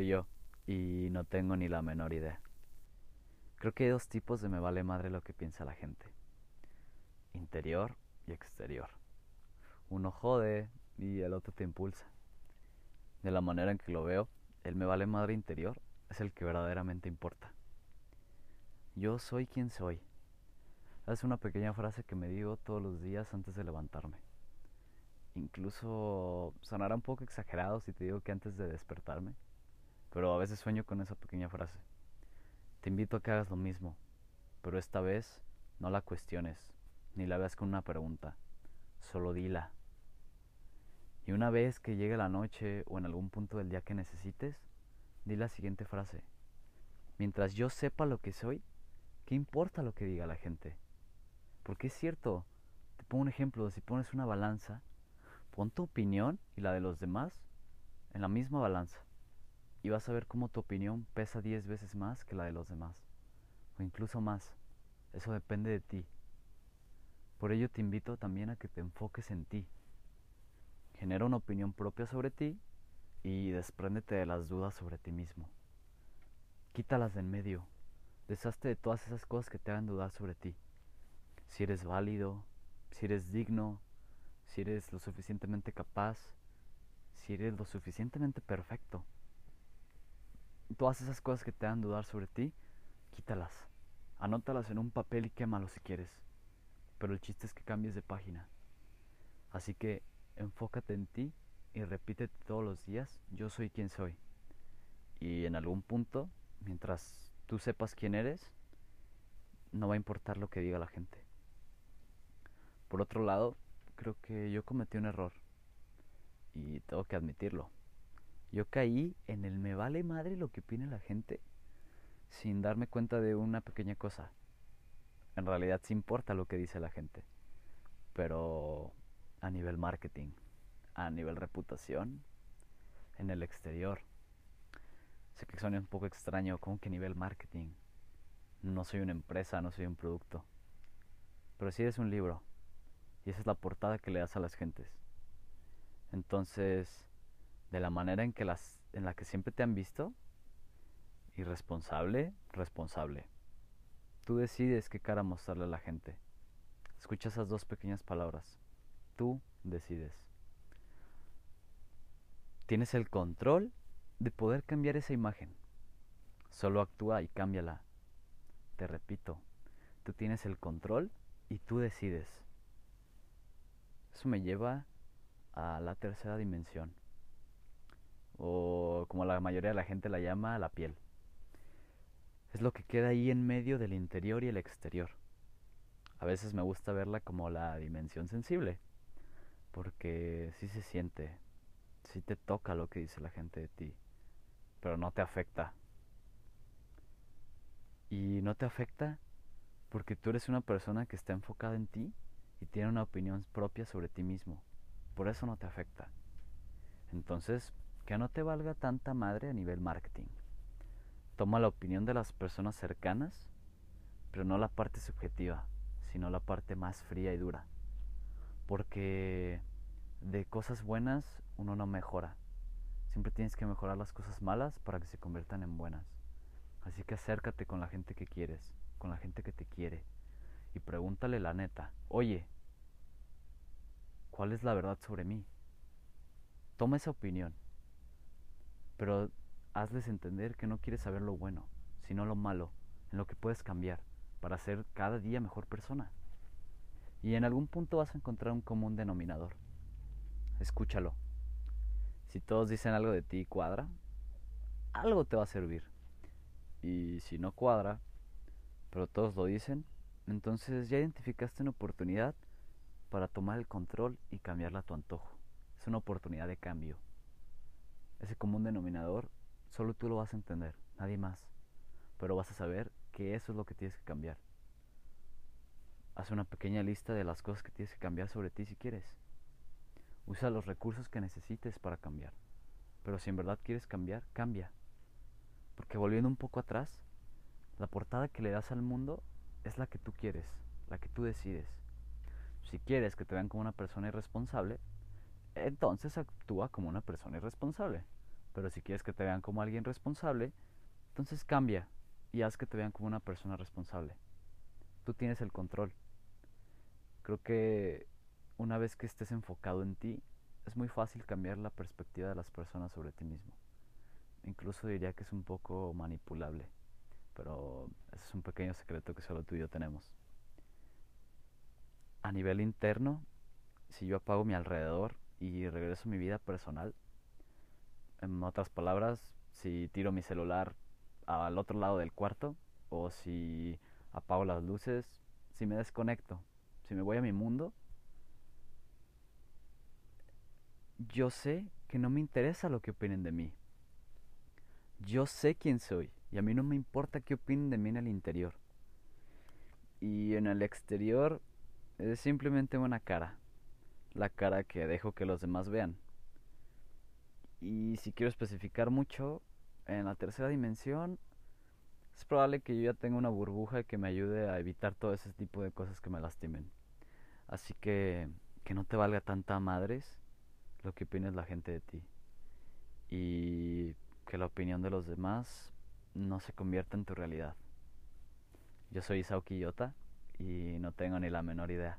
y no tengo ni la menor idea. Creo que hay dos tipos de me vale madre lo que piensa la gente. Interior y exterior. Uno jode y el otro te impulsa. De la manera en que lo veo, el me vale madre interior es el que verdaderamente importa. Yo soy quien soy. Es una pequeña frase que me digo todos los días antes de levantarme. Incluso sonará un poco exagerado si te digo que antes de despertarme, pero a veces sueño con esa pequeña frase. Te invito a que hagas lo mismo, pero esta vez no la cuestiones, ni la veas con una pregunta, solo dila. Y una vez que llegue la noche o en algún punto del día que necesites, di la siguiente frase. Mientras yo sepa lo que soy, ¿qué importa lo que diga la gente? Porque es cierto, te pongo un ejemplo, si pones una balanza, pon tu opinión y la de los demás en la misma balanza y vas a ver cómo tu opinión pesa 10 veces más que la de los demás, o incluso más. Eso depende de ti. Por ello te invito también a que te enfoques en ti. Genera una opinión propia sobre ti y despréndete de las dudas sobre ti mismo. Quítalas de en medio. Deshazte de todas esas cosas que te hagan dudar sobre ti. Si eres válido, si eres digno, si eres lo suficientemente capaz, si eres lo suficientemente perfecto todas esas cosas que te dan dudar sobre ti, quítalas. Anótalas en un papel y quémalos si quieres. Pero el chiste es que cambies de página. Así que enfócate en ti y repítete todos los días, yo soy quien soy. Y en algún punto, mientras tú sepas quién eres, no va a importar lo que diga la gente. Por otro lado, creo que yo cometí un error. Y tengo que admitirlo. Yo caí en el me vale madre lo que opine la gente sin darme cuenta de una pequeña cosa. En realidad sí importa lo que dice la gente, pero a nivel marketing, a nivel reputación, en el exterior. Sé que suena un poco extraño, como que a nivel marketing. No soy una empresa, no soy un producto. Pero sí es un libro. Y esa es la portada que le das a las gentes. Entonces, de la manera en que las en la que siempre te han visto irresponsable responsable. Tú decides qué cara mostrarle a la gente. Escucha esas dos pequeñas palabras. Tú decides. Tienes el control de poder cambiar esa imagen. Solo actúa y cámbiala. Te repito tú tienes el control y tú decides. Eso me lleva a la tercera dimensión o como la mayoría de la gente la llama, la piel. Es lo que queda ahí en medio del interior y el exterior. A veces me gusta verla como la dimensión sensible, porque sí se siente, sí te toca lo que dice la gente de ti, pero no te afecta. Y no te afecta porque tú eres una persona que está enfocada en ti y tiene una opinión propia sobre ti mismo. Por eso no te afecta. Entonces, que no te valga tanta madre a nivel marketing. Toma la opinión de las personas cercanas, pero no la parte subjetiva, sino la parte más fría y dura. Porque de cosas buenas uno no mejora. Siempre tienes que mejorar las cosas malas para que se conviertan en buenas. Así que acércate con la gente que quieres, con la gente que te quiere, y pregúntale la neta, oye, ¿cuál es la verdad sobre mí? Toma esa opinión pero hazles entender que no quieres saber lo bueno, sino lo malo, en lo que puedes cambiar para ser cada día mejor persona. Y en algún punto vas a encontrar un común denominador. Escúchalo. Si todos dicen algo de ti y cuadra, algo te va a servir. Y si no cuadra, pero todos lo dicen, entonces ya identificaste una oportunidad para tomar el control y cambiarla a tu antojo. Es una oportunidad de cambio ese común denominador, solo tú lo vas a entender, nadie más. Pero vas a saber que eso es lo que tienes que cambiar. Haz una pequeña lista de las cosas que tienes que cambiar sobre ti si quieres. Usa los recursos que necesites para cambiar. Pero si en verdad quieres cambiar, cambia. Porque volviendo un poco atrás, la portada que le das al mundo es la que tú quieres, la que tú decides. Si quieres que te vean como una persona irresponsable, entonces actúa como una persona irresponsable. Pero si quieres que te vean como alguien responsable, entonces cambia y haz que te vean como una persona responsable. Tú tienes el control. Creo que una vez que estés enfocado en ti, es muy fácil cambiar la perspectiva de las personas sobre ti mismo. Incluso diría que es un poco manipulable, pero ese es un pequeño secreto que solo tú y yo tenemos. A nivel interno, si yo apago mi alrededor y regreso a mi vida personal, en otras palabras, si tiro mi celular al otro lado del cuarto o si apago las luces, si me desconecto, si me voy a mi mundo, yo sé que no me interesa lo que opinen de mí. Yo sé quién soy y a mí no me importa qué opinen de mí en el interior. Y en el exterior es simplemente una cara, la cara que dejo que los demás vean. Y si quiero especificar mucho, en la tercera dimensión es probable que yo ya tenga una burbuja que me ayude a evitar todo ese tipo de cosas que me lastimen. Así que que no te valga tanta madres lo que opines la gente de ti. Y que la opinión de los demás no se convierta en tu realidad. Yo soy Isao Quillota y no tengo ni la menor idea.